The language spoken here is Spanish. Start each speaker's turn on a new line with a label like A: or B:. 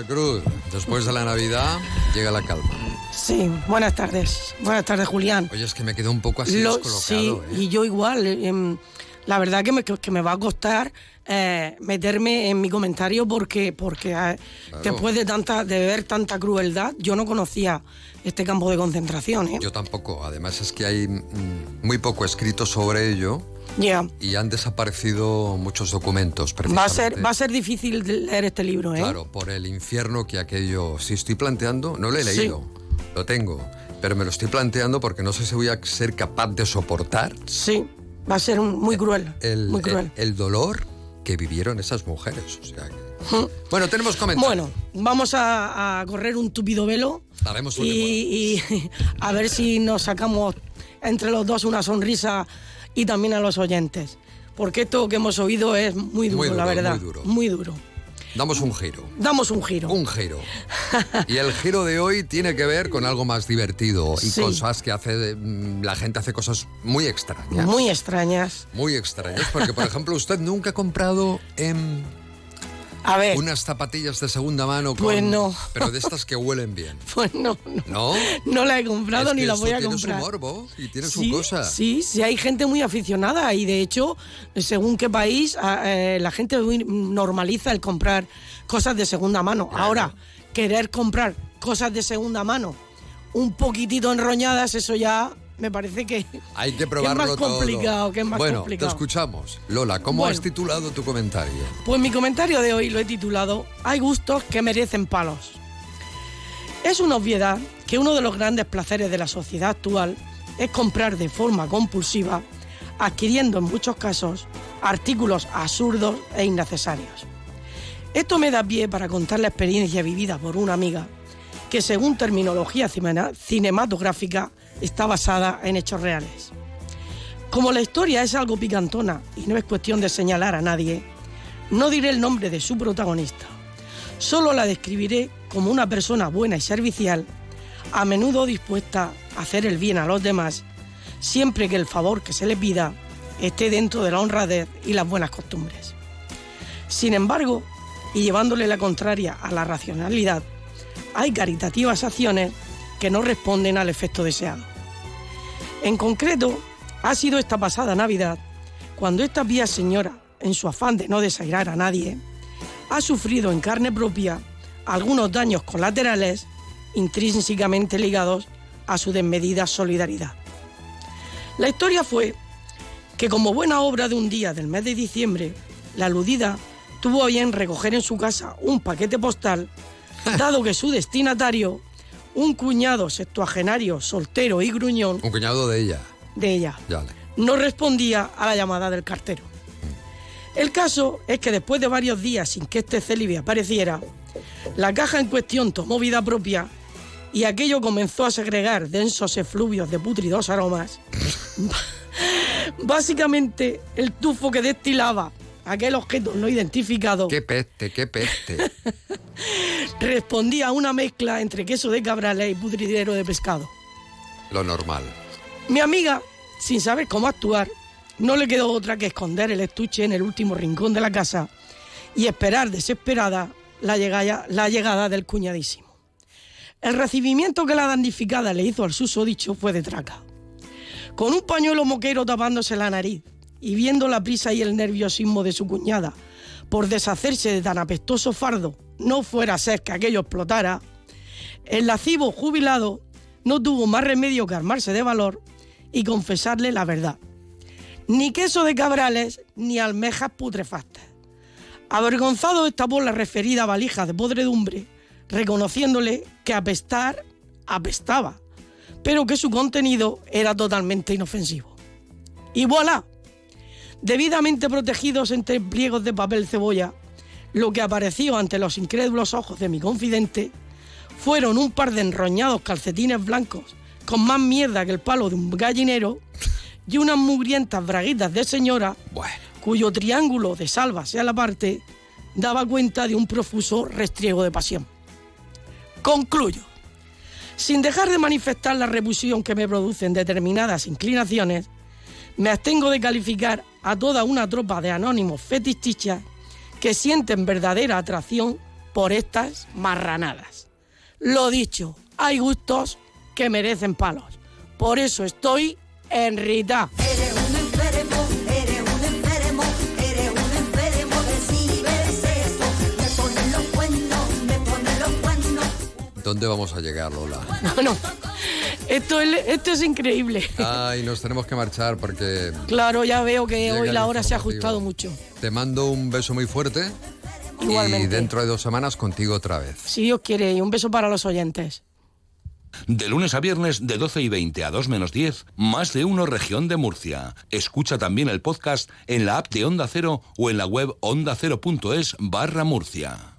A: la Cruz, después de la Navidad llega la calma.
B: Sí, buenas tardes. Buenas tardes, Julián.
A: Oye, es que me quedo un poco así
B: Lo-
A: descolocado.
B: sí,
A: ¿eh?
B: y yo igual. eh, em, la verdad que me, que me va a costar eh, meterme en mi comentario porque, porque eh, después de, tanta, de ver tanta crueldad, yo no conocía este campo de concentración.
A: Yo tampoco. Además es que hay mm, muy poco escrito sobre ello
B: Ya.
A: y han desaparecido muchos documentos.
B: Va a, ser, va a ser difícil leer este libro, ¿eh?
A: Claro, por el infierno que aquello... Si estoy planteando, no lo he
B: Sí.
A: leído, lo tengo, pero me lo estoy planteando porque no sé si voy a ser capaz de soportar
B: Sí, va a ser un- muy cruel.
A: el,
B: muy cruel.
A: el- el dolor que vivieron esas mujeres. O sea que- Bueno, tenemos comentarios.
B: Bueno, vamos a, a correr un tupido velo
A: Haremos un
B: y, y a ver si nos sacamos entre los dos una sonrisa y también a los oyentes. Porque esto que hemos oído es muy duro,
A: Muy
B: la verdad.
A: muy duro.
B: Muy duro.
A: Damos un giro.
B: Damos un giro.
A: Un giro. Y el giro de hoy tiene que ver con algo más divertido y
B: Sí.
A: cosas que hace mm, la gente hace cosas muy extrañas.
B: Muy extrañas.
A: Muy extrañas, porque por ejemplo usted nunca ha comprado em,
B: A ver,
A: unas zapatillas de segunda mano con,
B: Pues no.
A: pero de estas que huelen bien.
B: pues no, no,
A: ¿No?
B: no la he comprado
A: Es
B: ni la voy a
A: tiene
B: comprar.
A: su morbo y tiene
B: sí,
A: su cosa.
B: Sí, sí, hay gente muy aficionada y de hecho, según qué país, eh, la gente normaliza el comprar cosas de segunda mano. Ahora, querer comprar cosas de segunda mano un poquitito enroñadas, eso ya me parece que,
A: Hay que
B: que es
A: probarlo
B: más
A: todo.
B: complicado, que es más
A: bueno,
B: complicado.
A: te escuchamos. Lola, ¿cómo
B: Bueno.
A: has titulado tu comentario?
B: Pues mi comentario de hoy lo he titulado Hay gustos que merecen palos. Es una obviedad que uno de los grandes placeres de la sociedad actual es comprar de forma compulsiva, adquiriendo en muchos casos artículos absurdos e innecesarios. Esto me da pie para contar la experiencia vivida por una amiga que según terminología cinematográfica está basada en hechos reales. Como la historia es algo picantona y no es cuestión de señalar a nadie, no diré el nombre de su protagonista. Solo la describiré como una persona buena y servicial, a menudo dispuesta a hacer el bien a los demás, siempre que el favor que se le pida esté dentro de la honradez y las buenas costumbres. Sin embargo, y llevándole la contraria a la racionalidad, hay caritativas acciones que no responden al efecto deseado. En concreto, ha sido esta pasada Navidad cuando esta vía señora, en su afán de no desairar a nadie, ha sufrido en carne propia algunos daños colaterales intrínsecamente ligados a su desmedida solidaridad. La historia fue que como buena obra de un día del mes de diciembre, la aludida tuvo a bien recoger en su casa un paquete postal, dado que su destinatario, un cuñado septuagenario, soltero y gruñón
A: Un cuñado de ella.
B: de ella,
A: Ya.
B: no respondía a la llamada del cartero. El caso es que después de varios días sin que este célibe apareciera, la caja en cuestión tomó vida propia y aquello comenzó a segregar densos efluvios de putridos aromas. Básicamente, el tufo que destilaba aquel objeto no identificado
A: Qué peste, qué peste.
B: respondía a una mezcla entre queso de cabrales y pudridero de pescado.
A: Lo normal.
B: Mi amiga, sin saber cómo actuar, no le quedó otra que esconder el estuche en el último rincón de la casa y esperar desesperada la llegada, la llegada del cuñadísimo. El recibimiento que la damnificada le hizo al susodicho fue de traca. Con un pañuelo moquero tapándose la nariz y viendo la prisa y el nerviosismo de su cuñada por deshacerse de tan apestoso fardo, no fuera a ser que aquello explotara, el lascivo jubilado no tuvo más remedio que armarse de valor y confesarle la verdad. Ni queso de cabrales ni almejas putrefactas. Avergonzado destapó la referida valija de podredumbre, reconociéndole que apestar apestaba, pero que su contenido era totalmente inofensivo. Y voilà, debidamente protegidos entre pliegos de papel cebolla, lo que apareció ante los incrédulos ojos de mi confidente fueron un par de enroñados calcetines blancos con más mierda que el palo de un gallinero y unas mugrientas braguitas de señora
A: Bueno.
B: cuyo triángulo de sálvase a la parte daba cuenta de un profuso restriego de pasión. Concluyo. Sin dejar de manifestar la repulsión que me producen determinadas inclinaciones, me abstengo de calificar a toda una tropa de anónimos fetichistas que sienten verdadera atracción por estas marranadas. Lo dicho, hay gustos que merecen palos. Por eso estoy en Rita.
C: Eres un enfermo, eres un enfermo, eres un enfermo de cibersexo. Me ponen los cuernos, me ponen los cuernos.
A: ¿Dónde vamos a llegar, Lola?
B: No, no. Esto es, esto es increíble.
A: Ay, nos tenemos que marchar porque
B: Claro, ya veo que hoy la hora se ha ajustado mucho.
A: te mando un beso muy fuerte
B: Igualmente.
A: y dentro de dos semanas contigo otra vez.
B: Si Dios quiere, y un beso para los oyentes.
D: De lunes a viernes de 12 y 20 a 2 menos 10, más de uno región de Murcia. Escucha también el podcast en la app de Onda Cero o en la web ondacero.es barra Murcia.